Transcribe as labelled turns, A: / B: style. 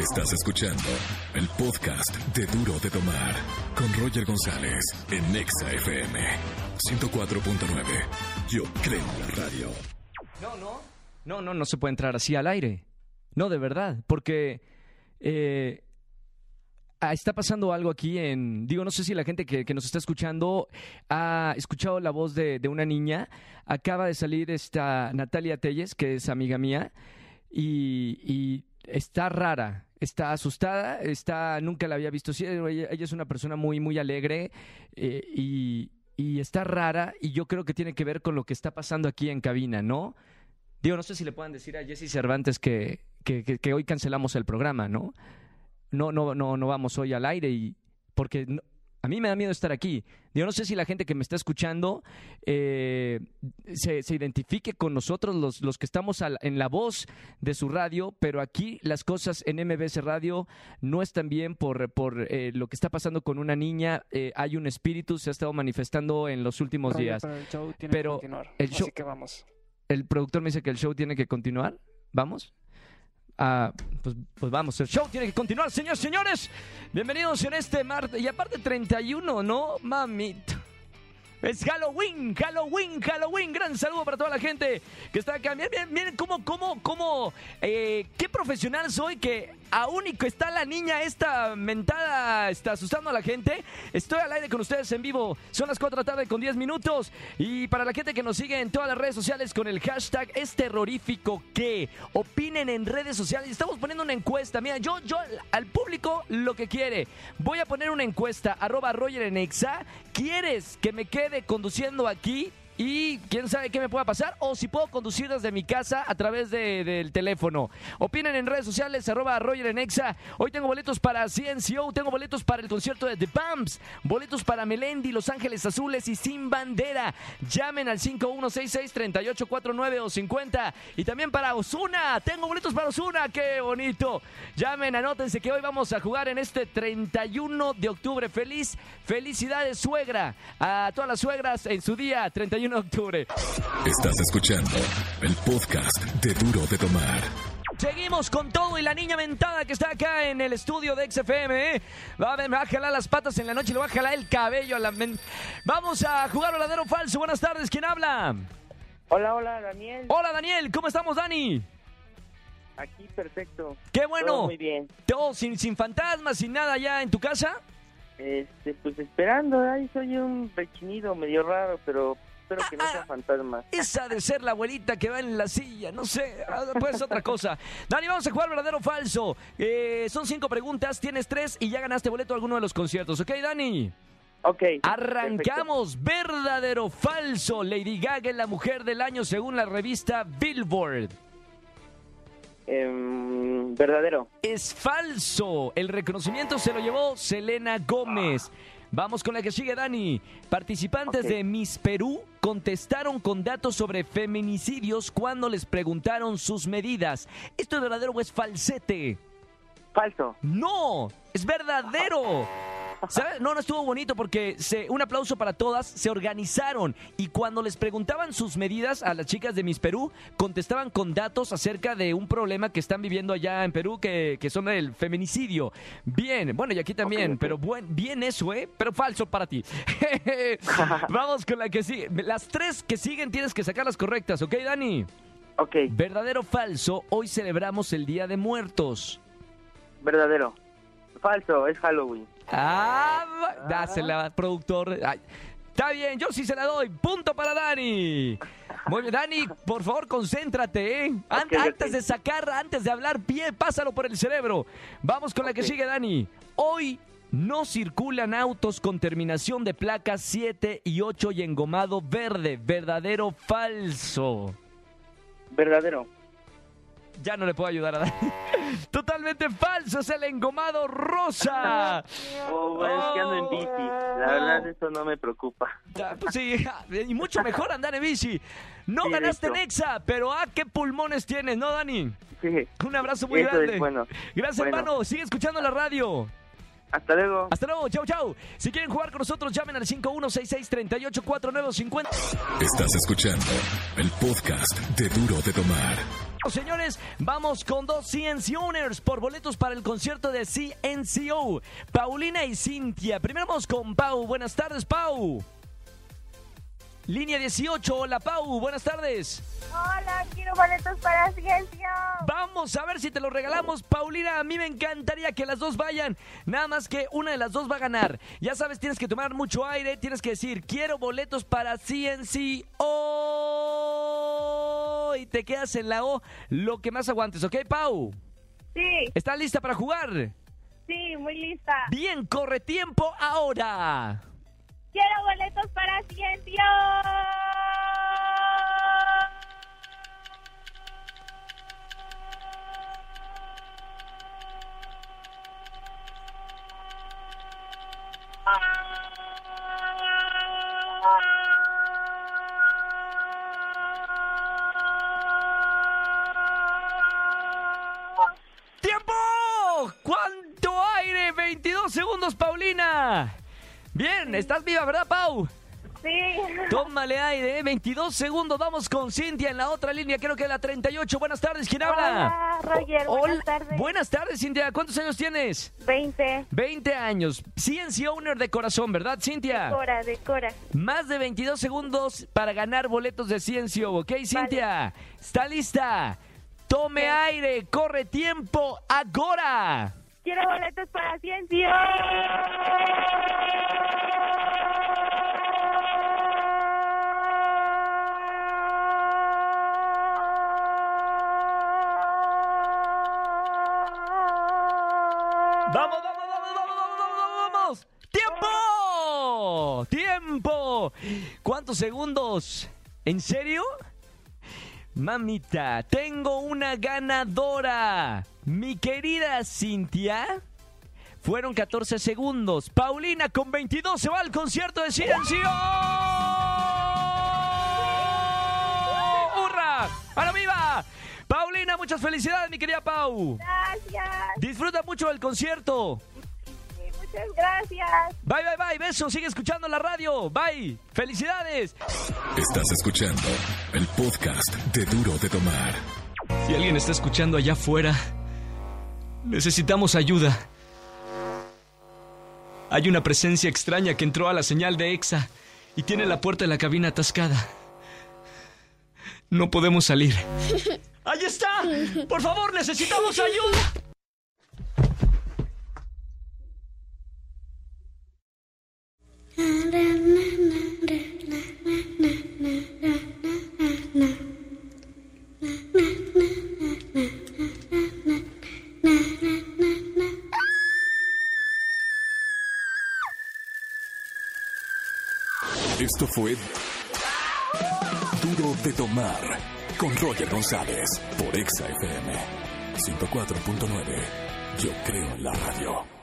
A: Estás escuchando el podcast de Duro de Tomar con Roger González en Nexa FM 104.9. Yo creo en la radio.
B: No, no. No, no, no se puede entrar así al aire. No, de verdad. Porque eh, ah, está pasando algo aquí en. Digo, no sé si la gente que, nos está escuchando ha escuchado la voz de, una niña. Acaba de salir esta Natalia Telles, que es amiga mía. Y está rara, está asustada, está, nunca la había visto así, ella, es una persona muy, muy alegre eh, y, y está rara y yo creo que tiene que ver con lo que está pasando aquí en cabina, ¿no? Digo, no sé si le puedan decir a Jesse Cervantes que, que, que- hoy cancelamos el programa, ¿no? No, no, no, no vamos hoy al aire y porque a mí me da miedo estar aquí. Yo no sé si la gente que me está escuchando eh, se, se identifique con nosotros, los, los que estamos al- en la voz de su radio, pero aquí las cosas en MBS Radio no están bien por, por eh, lo que está pasando con una niña. Eh, hay un espíritu, se ha estado manifestando en los últimos días.
C: Pero el show tiene
B: Pero
C: que continuar.
B: el show-
C: Así que vamos.
B: El productor me dice que el show tiene que continuar. ¿Vamos? Pues, pues vamos, el show tiene que continuar, señores, señores. Bienvenidos en este martes. Y aparte 31, ¿no? Mamita. Es Halloween, Halloween, Halloween. Gran saludo para toda la gente que está acá. Miren, miren, miren cómo, cómo, cómo, eh, qué profesional soy que aún y está la niña esta mentada, está asustando a la gente. Estoy al aire con ustedes en vivo. Son las 4 de la tarde con 10 minutos. Y para la gente que nos sigue en todas las redes sociales con el hashtag es terrorífico que opinen en redes sociales. Estamos poniendo una encuesta. Mira, yo, yo al- al público lo que quiere. Voy a poner una encuesta, arroba Roger en Exa. ¿Quieres que me quede conduciendo aquí? Y quién sabe qué me pueda pasar, o si puedo conducir desde mi casa a través de- del teléfono. Opinen en redes sociales, arroba Roger en Exa. Hoy tengo boletos para CNCO, tengo boletos para el concierto de The Bumps, boletos para Melendi, Los Ángeles Azules y Sin Bandera. Llamen al 5166-3849 o 50. Y también para Osuna, tengo boletos para Osuna, qué bonito. Llamen, anótense que hoy vamos a jugar en este 31 de octubre. Feliz, felicidades suegra. A todas las suegras en su día, 31 octubre.
A: Estás escuchando el podcast de Duro de Tomar.
B: Seguimos con todo y la niña mentada que está acá en el estudio de XFM. ¿eh? Va a ver, me va a jalar las patas en la noche y le va a jalar el cabello a la men- Vamos a jugar verdadero falso. Buenas tardes, ¿quién habla?
D: Hola, hola, Daniel.
B: Hola Daniel, ¿cómo estamos Dani?
D: Aquí perfecto.
B: Qué
D: Todo
B: bueno.
D: muy bien.
B: Todo sin, sin fantasmas, sin nada ya en tu casa.
D: Este, pues esperando, ahí soy un rechinido medio raro, pero espero que no sea fantasma.
B: Esa de ser la abuelita que va en la silla, no sé, ah, puede ser otra cosa. Dani, vamos a jugar verdadero o falso. Eh, son cinco preguntas, tienes tres y ya ganaste boleto a alguno de los conciertos, ¿ok, Dani?
D: Ok.
B: Arrancamos, verdadero o falso. Lady Gaga es la mujer del año según la revista Billboard.
D: Em, verdadero.
B: Es falso. El reconocimiento se lo llevó Selena Gómez. Vamos con la que sigue, Dani. Participantes de Miss Perú contestaron con datos sobre feminicidios cuando les preguntaron sus medidas. ¿Esto es verdadero o es falsete?
D: Falso.
B: No, es verdadero. ¿Sabes? No, no estuvo bonito porque se, un aplauso para todas, se organizaron y cuando les preguntaban sus medidas a las chicas de Miss Perú, contestaban con datos acerca de un problema que están viviendo allá en Perú que, que son el feminicidio. Bien, bueno, y aquí también, pero buen, bien eso, ¿eh? Pero falso para ti. Vamos con la que sigue. Las tres que siguen tienes que sacar las correctas, ¿ok, Dani?
D: Ok,
B: Verdadero o falso, hoy celebramos el Día de Muertos.
D: verdadero. Falso, es Halloween.
B: Ah, dásela, productor. Ay, está bien, yo sí se la doy. Punto para Dani. Muy bien, Dani, por favor, concéntrate, ¿eh? An-. Antes de sacar, antes de hablar, pie, pásalo por el cerebro. Vamos con la que sigue, Dani. Hoy no circulan autos con terminación de placas 7 y 8 y engomado verde. ¿Verdadero o falso?
D: Verdadero.
B: Ya no le puedo ayudar a Dani. Totalmente falso, es el engomado rosa.
D: Oh, bueno, es que ando en bici. La verdad, eso no me preocupa.
B: Pues sí, y mucho mejor andar en bici. No
D: Sí,
B: ganaste
D: hecho.
B: Nexa, pero ah, qué pulmones tienes, ¿no, Dani?
D: Sí.
B: Un abrazo muy
D: Eso
B: grande.
D: es bueno.
B: Gracias,
D: Bueno.
B: hermano. Sigue escuchando la radio.
D: Hasta luego.
B: Hasta luego, chau, chau. Si quieren jugar con nosotros, llamen al 5166-384950.
A: Estás escuchando el podcast de Duro de Tomar.
B: Señores, vamos con dos CNC Owners por boletos para el concierto de CNCO. Paulina y Cintia. Primero vamos con Pau. Buenas tardes, Pau. Línea 18, hola Pau, buenas tardes.
C: Hola, quiero boletos para Ciencia.
B: Vamos a ver si te los regalamos, Paulina. A mí me encantaría que las dos vayan. Nada más que una de las dos va a ganar. Ya sabes, tienes que tomar mucho aire. Tienes que decir, quiero boletos para CNC. Y te quedas en la O lo que más aguantes, ¿ok, Pau?
C: Sí,
B: ¿Estás lista para jugar?
C: sí, muy lista.
B: Bien, corre tiempo ahora.
C: Quiero boletos para Ciencia.
B: 22 segundos, Paulina. Bien, estás viva, ¿verdad, Pau?
C: Sí.
B: Tómale aire, ¿eh? 22 segundos. Vamos con Cintia en la otra línea, creo que la 38. Buenas tardes, ¿quién habla?
C: Hola, Roger, buenas
B: Hola.
C: tardes.
B: Buenas tardes, Cintia. ¿Cuántos años tienes?
C: 20.
B: 20 años. CNC Owner de corazón, ¿verdad, Cintia?
C: Decora, decora.
B: Más de 22 segundos para ganar boletos de CNCO, ¿ok, Cintia? ¿Está lista? Tome
C: Sí.
B: aire, corre tiempo, ahora.
C: Quiero boletos para Ciencia.
B: ¡Vamos, vamos, vamos, vamos, vamos, vamos, vamos! ¡Tiempo! ¡Tiempo! ¿Cuántos segundos? ¿En serio? Mamita, tengo una ganadora. Mi querida Cintia. Fueron 14 segundos. Paulina con 22 se va al concierto de Silencio. ¡Hurra! ¡A la viva! Paulina, muchas felicidades, mi querida Pau.
C: Gracias.
B: Disfruta mucho del concierto.
C: Muchas gracias.
B: Bye, bye, bye. Beso. Sigue escuchando la radio. Bye. Felicidades.
A: Estás escuchando el podcast de Duro de Tomar.
B: Si alguien está escuchando allá afuera, necesitamos ayuda. Hay una presencia extraña que entró a la señal de EXA y tiene la puerta de la cabina atascada. No podemos salir. ¡Ahí está! ¡Por favor, necesitamos ayuda!
A: Esto fue Duro de Tomar con Roger González por Exa FM 104.9. Yo creo en la radio.